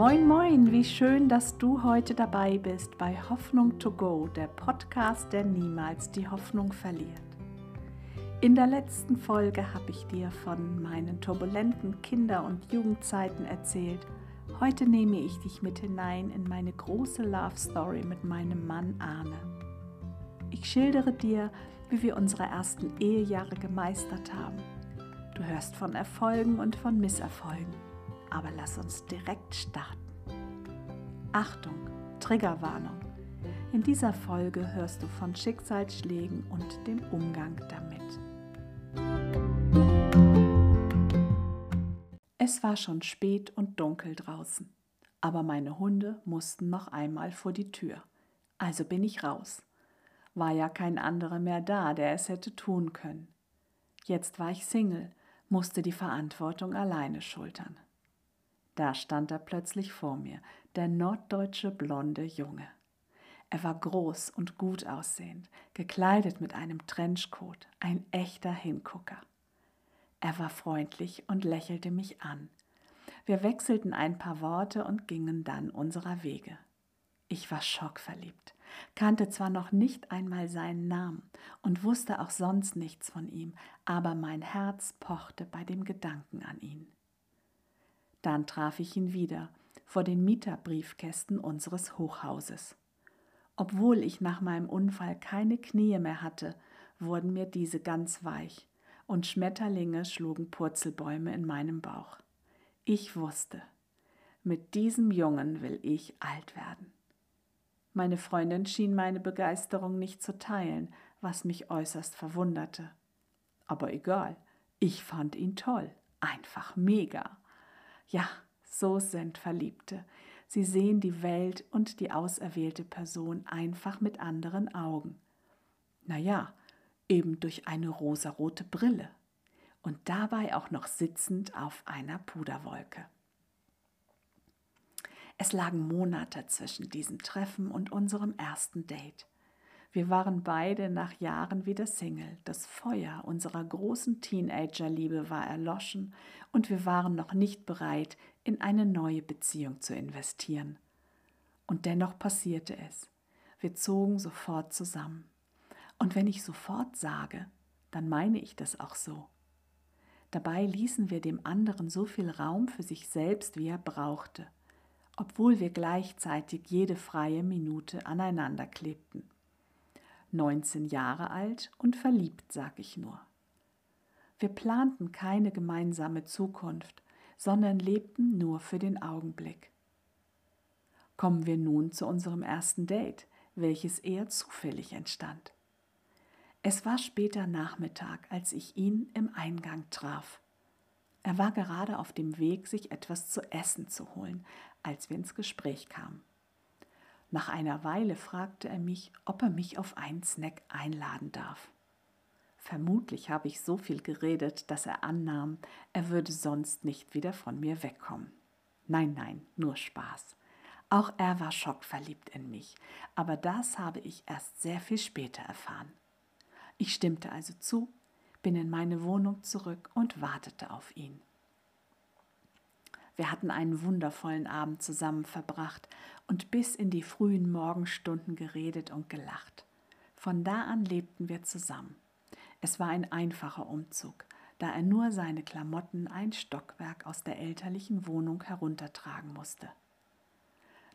Moin, moin, wie schön, dass du heute dabei bist bei Hoffnung to Go, der Podcast, der niemals die Hoffnung verliert. In der letzten Folge habe ich dir von meinen turbulenten Kinder- und Jugendzeiten erzählt. Heute nehme ich dich mit hinein in meine große Love Story mit meinem Mann Arne. Ich schildere dir, wie wir unsere ersten Ehejahre gemeistert haben. Du hörst von Erfolgen und von Misserfolgen. Aber lass uns direkt starten. Achtung, Triggerwarnung. In dieser Folge hörst du von Schicksalsschlägen und dem Umgang damit. Es war schon spät und dunkel draußen, aber meine Hunde mussten noch einmal vor die Tür. Also bin ich raus. War ja kein anderer mehr da, der es hätte tun können. Jetzt war ich Single, musste die Verantwortung alleine schultern. Da stand er plötzlich vor mir, der norddeutsche blonde Junge. Er war groß und gut aussehend, gekleidet mit einem Trenchcoat, ein echter Hingucker. Er war freundlich und lächelte mich an. Wir wechselten ein paar Worte und gingen dann unserer Wege. Ich war schockverliebt, kannte zwar noch nicht einmal seinen Namen und wusste auch sonst nichts von ihm, aber mein Herz pochte bei dem Gedanken an ihn. Dann traf ich ihn wieder vor den Mieterbriefkästen unseres Hochhauses. Obwohl ich nach meinem Unfall keine Knie mehr hatte, wurden mir diese ganz weich und Schmetterlinge schlugen Purzelbäume in meinem Bauch. Ich wusste, mit diesem Jungen will ich alt werden. Meine Freundin schien meine Begeisterung nicht zu teilen, was mich äußerst verwunderte. Aber egal, ich fand ihn toll, einfach mega. Ja, so sind Verliebte. Sie sehen die Welt und die auserwählte Person einfach mit anderen Augen. Naja, eben durch eine rosarote Brille und dabei auch noch sitzend auf einer Puderwolke. Es lagen Monate zwischen diesem Treffen und unserem ersten Date. Wir waren beide nach Jahren wieder Single. Das Feuer unserer großen Teenagerliebe war erloschen und wir waren noch nicht bereit, in eine neue Beziehung zu investieren. Und dennoch passierte es. Wir zogen sofort zusammen. Und wenn ich sofort sage, dann meine ich das auch so. Dabei ließen wir dem anderen so viel Raum für sich selbst, wie er brauchte, obwohl wir gleichzeitig jede freie Minute aneinander klebten. 19 Jahre alt und verliebt, sag ich nur. Wir planten keine gemeinsame Zukunft, sondern lebten nur für den Augenblick. Kommen wir nun zu unserem ersten Date, welches eher zufällig entstand. Es war später Nachmittag, als ich ihn im Eingang traf. Er war gerade auf dem Weg, sich etwas zu essen zu holen, als wir ins Gespräch kamen. Nach einer Weile fragte er mich, ob er mich auf einen Snack einladen darf. Vermutlich habe ich so viel geredet, dass er annahm, er würde sonst nicht wieder von mir wegkommen. Nein, nein, nur Spaß. Auch er war schockverliebt in mich, aber das habe ich erst sehr viel später erfahren. Ich stimmte also zu, bin in meine Wohnung zurück und wartete auf ihn. Wir hatten einen wundervollen Abend zusammen verbracht und bis in die frühen Morgenstunden geredet und gelacht. Von da an lebten wir zusammen. Es war ein einfacher Umzug, da er nur seine Klamotten ein Stockwerk aus der elterlichen Wohnung heruntertragen musste.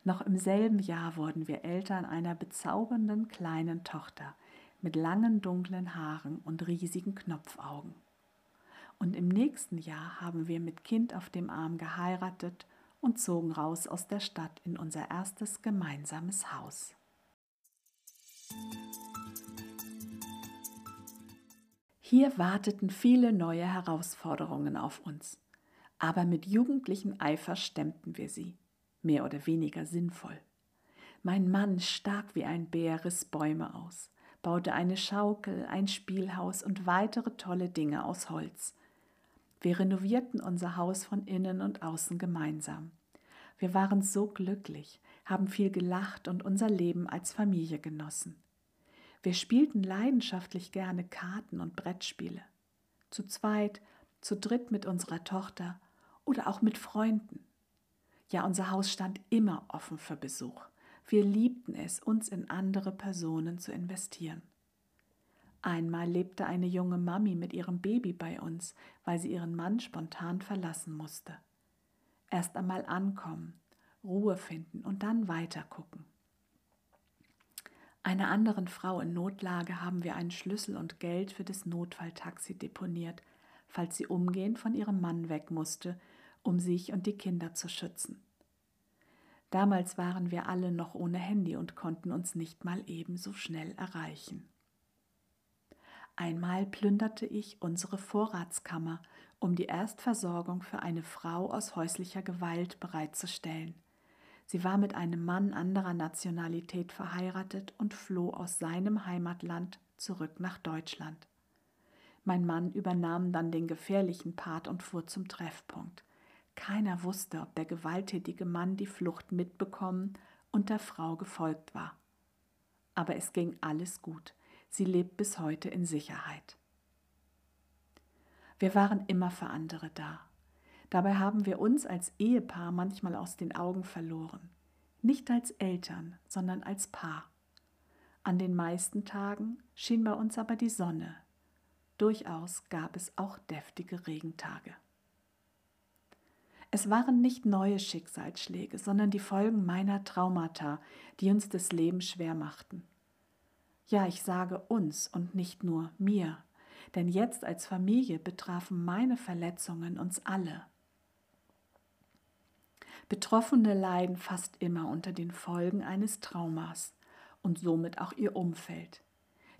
Noch im selben Jahr wurden wir Eltern einer bezaubernden kleinen Tochter mit langen dunklen Haaren und riesigen Knopfaugen. Und im nächsten Jahr haben wir mit Kind auf dem Arm geheiratet und zogen raus aus der Stadt in unser erstes gemeinsames Haus. Hier warteten viele neue Herausforderungen auf uns, aber mit jugendlichem Eifer stemmten wir sie, mehr oder weniger sinnvoll. Mein Mann, stark wie ein Bär, riss Bäume aus, baute eine Schaukel, ein Spielhaus und weitere tolle Dinge aus Holz, wir renovierten unser Haus von innen und außen gemeinsam. Wir waren so glücklich, haben viel gelacht und unser Leben als Familie genossen. Wir spielten leidenschaftlich gerne Karten und Brettspiele. Zu zweit, zu dritt mit unserer Tochter oder auch mit Freunden. Ja, unser Haus stand immer offen für Besuch. Wir liebten es, uns in andere Personen zu investieren. Einmal lebte eine junge Mami mit ihrem Baby bei uns, weil sie ihren Mann spontan verlassen musste. Erst einmal ankommen, Ruhe finden und dann weitergucken. Einer anderen Frau in Notlage haben wir einen Schlüssel und Geld für das Notfalltaxi deponiert, falls sie umgehend von ihrem Mann weg musste, um sich und die Kinder zu schützen. Damals waren wir alle noch ohne Handy und konnten uns nicht mal ebenso schnell erreichen. Einmal plünderte ich unsere Vorratskammer, um die Erstversorgung für eine Frau aus häuslicher Gewalt bereitzustellen. Sie war mit einem Mann anderer Nationalität verheiratet und floh aus seinem Heimatland zurück nach Deutschland. Mein Mann übernahm dann den gefährlichen Part und fuhr zum Treffpunkt. Keiner wusste, ob der gewalttätige Mann die Flucht mitbekommen und der Frau gefolgt war. Aber es ging alles gut. Sie lebt bis heute in Sicherheit. Wir waren immer für andere da. Dabei haben wir uns als Ehepaar manchmal aus den Augen verloren. Nicht als Eltern, sondern als Paar. An den meisten Tagen schien bei uns aber die Sonne. Durchaus gab es auch deftige Regentage. Es waren nicht neue Schicksalsschläge, sondern die Folgen meiner Traumata, die uns das Leben schwer machten. Ja, ich sage uns und nicht nur mir, denn jetzt als Familie betrafen meine Verletzungen uns alle. Betroffene leiden fast immer unter den Folgen eines Traumas und somit auch ihr Umfeld.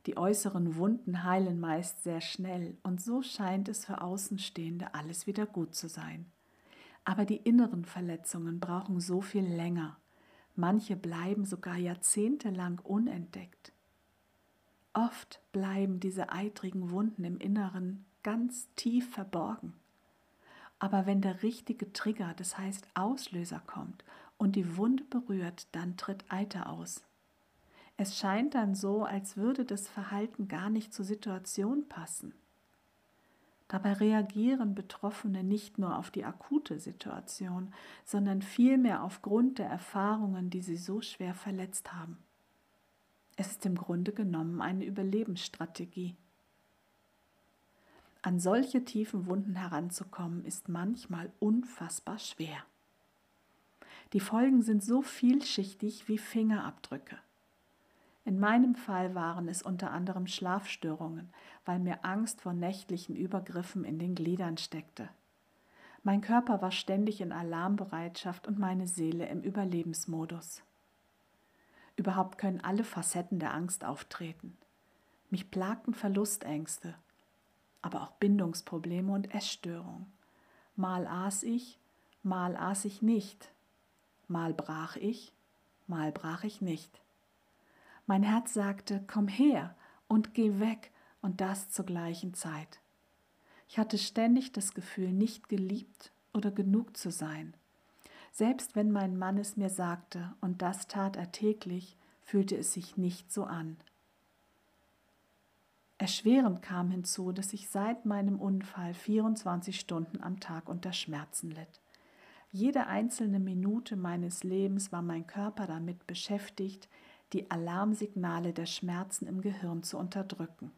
Die äußeren Wunden heilen meist sehr schnell und so scheint es für Außenstehende alles wieder gut zu sein. Aber die inneren Verletzungen brauchen so viel länger. Manche bleiben sogar jahrzehntelang unentdeckt. Oft bleiben diese eitrigen Wunden im Inneren ganz tief verborgen. Aber wenn der richtige Trigger, das heißt Auslöser kommt und die Wunde berührt, dann tritt Eiter aus. Es scheint dann so, als würde das Verhalten gar nicht zur Situation passen. Dabei reagieren Betroffene nicht nur auf die akute Situation, sondern vielmehr aufgrund der Erfahrungen, die sie so schwer verletzt haben. Es ist im Grunde genommen eine Überlebensstrategie. An solche tiefen Wunden heranzukommen, ist manchmal unfassbar schwer. Die Folgen sind so vielschichtig wie Fingerabdrücke. In meinem Fall waren es unter anderem Schlafstörungen, weil mir Angst vor nächtlichen Übergriffen in den Gliedern steckte. Mein Körper war ständig in Alarmbereitschaft und meine Seele im Überlebensmodus. Überhaupt können alle Facetten der Angst auftreten. Mich plagten Verlustängste, aber auch Bindungsprobleme und Essstörungen. Mal aß ich, mal aß ich nicht. Mal brach ich, mal brach ich nicht. Mein Herz sagte, komm her und geh weg und das zur gleichen Zeit. Ich hatte ständig das Gefühl, nicht geliebt oder genug zu sein. Selbst wenn mein Mann es mir sagte, und das tat er täglich, fühlte es sich nicht so an. Erschwerend kam hinzu, dass ich seit meinem Unfall 24 Stunden am Tag unter Schmerzen litt. Jede einzelne Minute meines Lebens war mein Körper damit beschäftigt, die Alarmsignale der Schmerzen im Gehirn zu unterdrücken.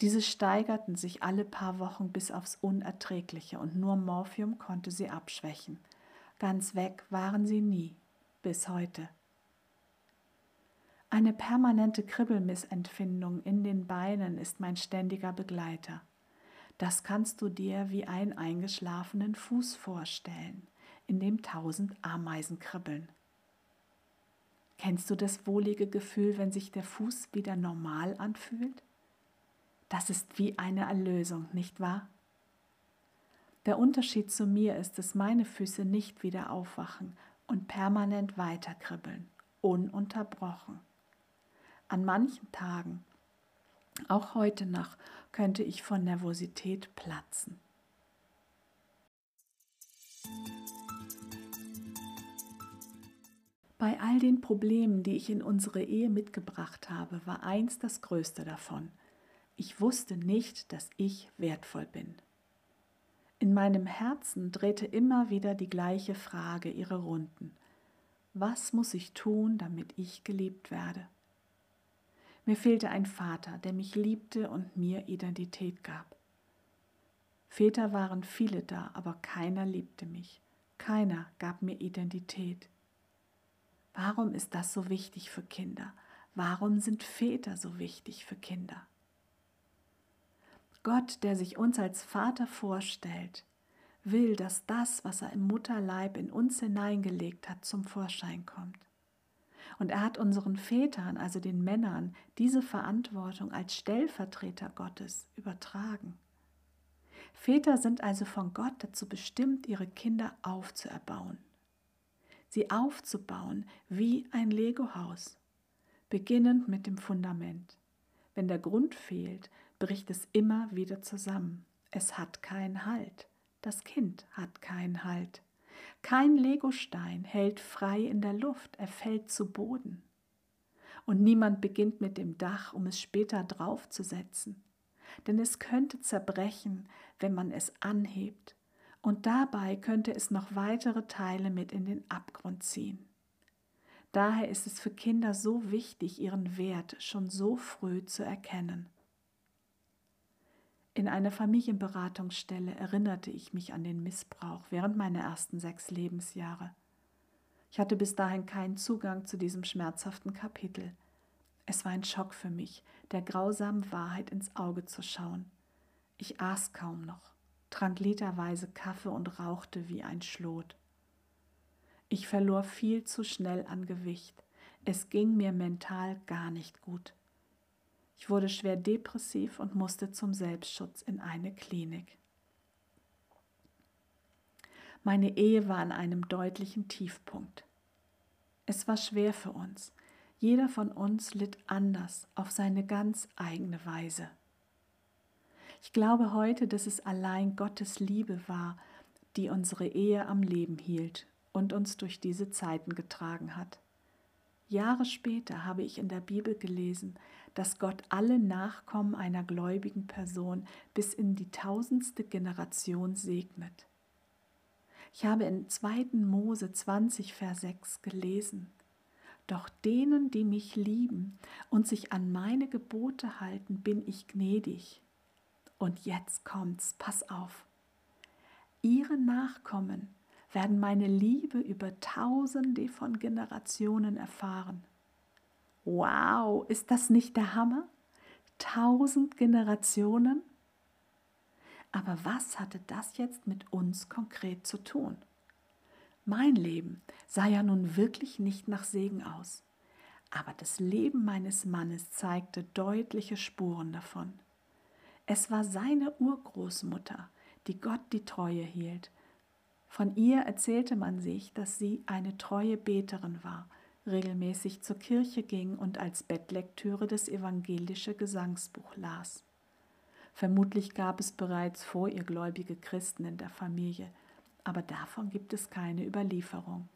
Diese steigerten sich alle paar Wochen bis aufs Unerträgliche und nur Morphium konnte sie abschwächen. Ganz weg waren sie nie, bis heute. Eine permanente Kribbelmissempfindung in den Beinen ist mein ständiger Begleiter. Das kannst du dir wie einen eingeschlafenen Fuß vorstellen, in dem tausend Ameisen kribbeln. Kennst du das wohlige Gefühl, wenn sich der Fuß wieder normal anfühlt? Das ist wie eine Erlösung, nicht wahr? Der Unterschied zu mir ist, dass meine Füße nicht wieder aufwachen und permanent weiterkribbeln, ununterbrochen. An manchen Tagen, auch heute noch, könnte ich von Nervosität platzen. Bei all den Problemen, die ich in unsere Ehe mitgebracht habe, war eins das größte davon. Ich wusste nicht, dass ich wertvoll bin. In meinem Herzen drehte immer wieder die gleiche Frage ihre Runden. Was muss ich tun, damit ich geliebt werde? Mir fehlte ein Vater, der mich liebte und mir Identität gab. Väter waren viele da, aber keiner liebte mich. Keiner gab mir Identität. Warum ist das so wichtig für Kinder? Warum sind Väter so wichtig für Kinder? Gott, der sich uns als Vater vorstellt, will, dass das, was er im Mutterleib in uns hineingelegt hat, zum Vorschein kommt. Und er hat unseren Vätern, also den Männern, diese Verantwortung als Stellvertreter Gottes übertragen. Väter sind also von Gott dazu bestimmt, ihre Kinder aufzuerbauen. Sie aufzubauen wie ein Legohaus, beginnend mit dem Fundament. Wenn der Grund fehlt, bricht es immer wieder zusammen. Es hat keinen Halt. Das Kind hat keinen Halt. Kein Legostein hält frei in der Luft, er fällt zu Boden. Und niemand beginnt mit dem Dach, um es später draufzusetzen. Denn es könnte zerbrechen, wenn man es anhebt. Und dabei könnte es noch weitere Teile mit in den Abgrund ziehen. Daher ist es für Kinder so wichtig, ihren Wert schon so früh zu erkennen. In einer Familienberatungsstelle erinnerte ich mich an den Missbrauch während meiner ersten sechs Lebensjahre. Ich hatte bis dahin keinen Zugang zu diesem schmerzhaften Kapitel. Es war ein Schock für mich, der grausamen Wahrheit ins Auge zu schauen. Ich aß kaum noch, trank literweise Kaffee und rauchte wie ein Schlot. Ich verlor viel zu schnell an Gewicht. Es ging mir mental gar nicht gut. Ich wurde schwer depressiv und musste zum Selbstschutz in eine Klinik. Meine Ehe war an einem deutlichen Tiefpunkt. Es war schwer für uns. Jeder von uns litt anders auf seine ganz eigene Weise. Ich glaube heute, dass es allein Gottes Liebe war, die unsere Ehe am Leben hielt und uns durch diese Zeiten getragen hat. Jahre später habe ich in der Bibel gelesen, dass Gott alle Nachkommen einer gläubigen Person bis in die tausendste Generation segnet. Ich habe in 2. Mose 20, Vers 6 gelesen. Doch denen, die mich lieben und sich an meine Gebote halten, bin ich gnädig. Und jetzt kommt's, pass auf. Ihre Nachkommen werden meine Liebe über tausende von Generationen erfahren. Wow, ist das nicht der Hammer? Tausend Generationen? Aber was hatte das jetzt mit uns konkret zu tun? Mein Leben sah ja nun wirklich nicht nach Segen aus, aber das Leben meines Mannes zeigte deutliche Spuren davon. Es war seine Urgroßmutter, die Gott die Treue hielt. Von ihr erzählte man sich, dass sie eine treue Beterin war regelmäßig zur Kirche ging und als Bettlektüre das evangelische Gesangsbuch las. Vermutlich gab es bereits vor ihr gläubige Christen in der Familie, aber davon gibt es keine Überlieferung.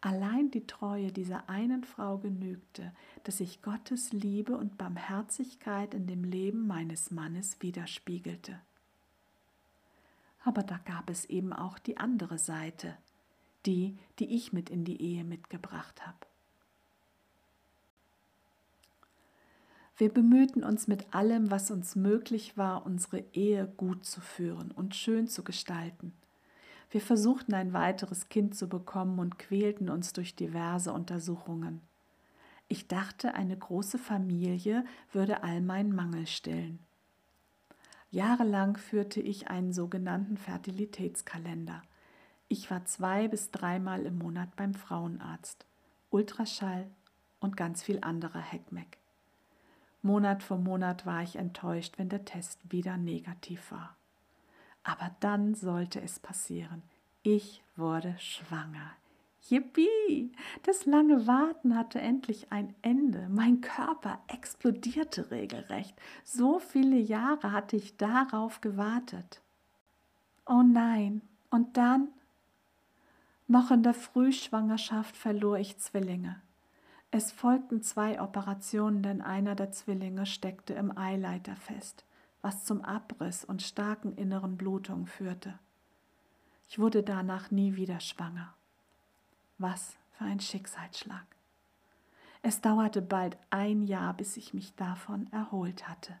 Allein die Treue dieser einen Frau genügte, dass sich Gottes Liebe und Barmherzigkeit in dem Leben meines Mannes widerspiegelte. Aber da gab es eben auch die andere Seite, die, die ich mit in die Ehe mitgebracht habe. Wir bemühten uns mit allem, was uns möglich war, unsere Ehe gut zu führen und schön zu gestalten. Wir versuchten ein weiteres Kind zu bekommen und quälten uns durch diverse Untersuchungen. Ich dachte, eine große Familie würde all meinen Mangel stillen. Jahrelang führte ich einen sogenannten Fertilitätskalender – ich war zwei bis dreimal im Monat beim Frauenarzt, Ultraschall und ganz viel anderer Heckmeck. Monat für Monat war ich enttäuscht, wenn der Test wieder negativ war. Aber dann sollte es passieren. Ich wurde schwanger. Yippie! Das lange Warten hatte endlich ein Ende. Mein Körper explodierte regelrecht. So viele Jahre hatte ich darauf gewartet. Oh nein! Und dann noch in der Frühschwangerschaft verlor ich Zwillinge. Es folgten zwei Operationen, denn einer der Zwillinge steckte im Eileiter fest, was zum Abriss und starken inneren Blutungen führte. Ich wurde danach nie wieder schwanger. Was für ein Schicksalsschlag. Es dauerte bald ein Jahr, bis ich mich davon erholt hatte.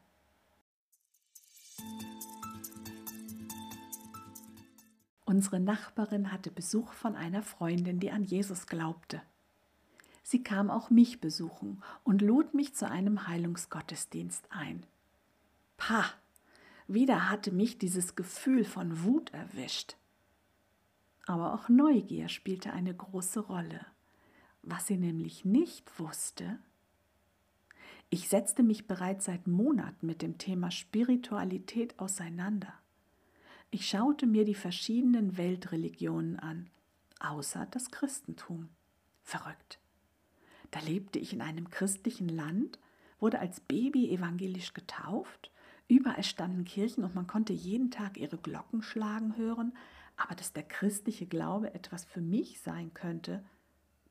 Unsere Nachbarin hatte Besuch von einer Freundin, die an Jesus glaubte. Sie kam auch mich besuchen und lud mich zu einem Heilungsgottesdienst ein. Pah, wieder hatte mich dieses Gefühl von Wut erwischt. Aber auch Neugier spielte eine große Rolle. Was sie nämlich nicht wusste, ich setzte mich bereits seit Monaten mit dem Thema Spiritualität auseinander. Ich schaute mir die verschiedenen Weltreligionen an, außer das Christentum. Verrückt. Da lebte ich in einem christlichen Land, wurde als Baby evangelisch getauft, überall standen Kirchen und man konnte jeden Tag ihre Glocken schlagen hören, aber dass der christliche Glaube etwas für mich sein könnte,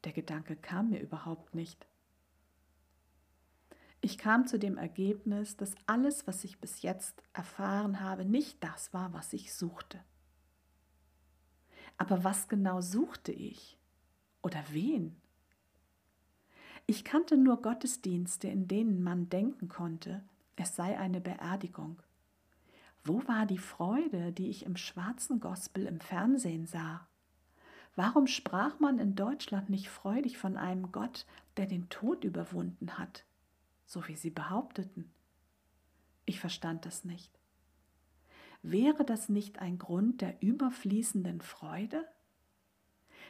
der Gedanke kam mir überhaupt nicht. Ich kam zu dem Ergebnis, dass alles, was ich bis jetzt erfahren habe, nicht das war, was ich suchte. Aber was genau suchte ich? Oder wen? Ich kannte nur Gottesdienste, in denen man denken konnte, es sei eine Beerdigung. Wo war die Freude, die ich im schwarzen Gospel im Fernsehen sah? Warum sprach man in Deutschland nicht freudig von einem Gott, der den Tod überwunden hat, so wie sie behaupteten? Ich verstand das nicht. Wäre das nicht ein Grund der überfließenden Freude?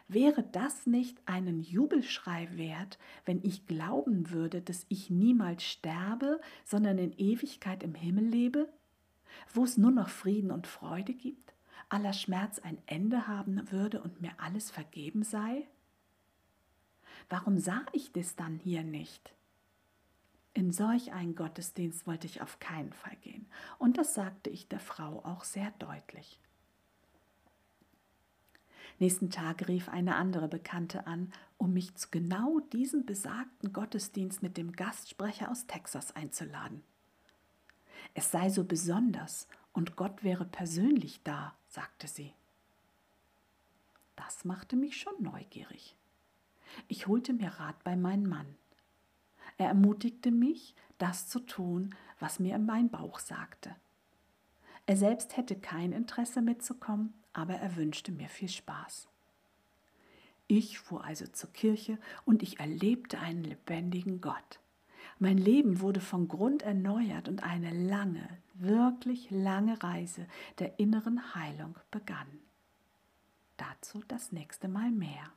Wäre das nicht einen Jubelschrei wert, wenn ich glauben würde, dass ich niemals sterbe, sondern in Ewigkeit im Himmel lebe, wo es nur noch Frieden und Freude gibt, aller Schmerz ein Ende haben würde und mir alles vergeben sei? Warum sah ich das dann hier nicht? In solch einen Gottesdienst wollte ich auf keinen Fall gehen, und das sagte ich der Frau auch sehr deutlich. Nächsten Tag rief eine andere Bekannte an, um mich zu genau diesem besagten Gottesdienst mit dem Gastsprecher aus Texas einzuladen. Es sei so besonders und Gott wäre persönlich da, sagte sie. Das machte mich schon neugierig. Ich holte mir Rat bei meinem Mann. Er ermutigte mich, das zu tun, was mir mein Bauch sagte. Er selbst hätte kein Interesse mitzukommen, aber er wünschte mir viel Spaß. Ich fuhr also zur Kirche und ich erlebte einen lebendigen Gott. Mein Leben wurde von Grund erneuert und eine lange, wirklich lange Reise der inneren Heilung begann. Dazu das nächste Mal mehr.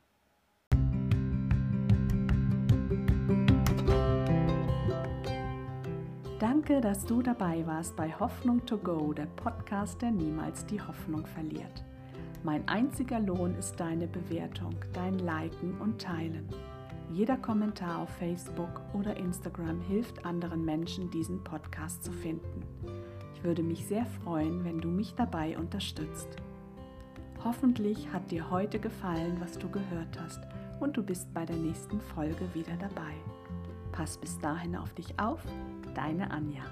Danke, dass du dabei warst bei Hoffnung to Go, der Podcast, der niemals die Hoffnung verliert. Mein einziger Lohn ist deine Bewertung, dein Liken und Teilen. Jeder Kommentar auf Facebook oder Instagram hilft anderen Menschen, diesen Podcast zu finden. Ich würde mich sehr freuen, wenn du mich dabei unterstützt. Hoffentlich hat dir heute gefallen, was du gehört hast und du bist bei der nächsten Folge wieder dabei. Pass bis dahin auf dich auf, deine Anja.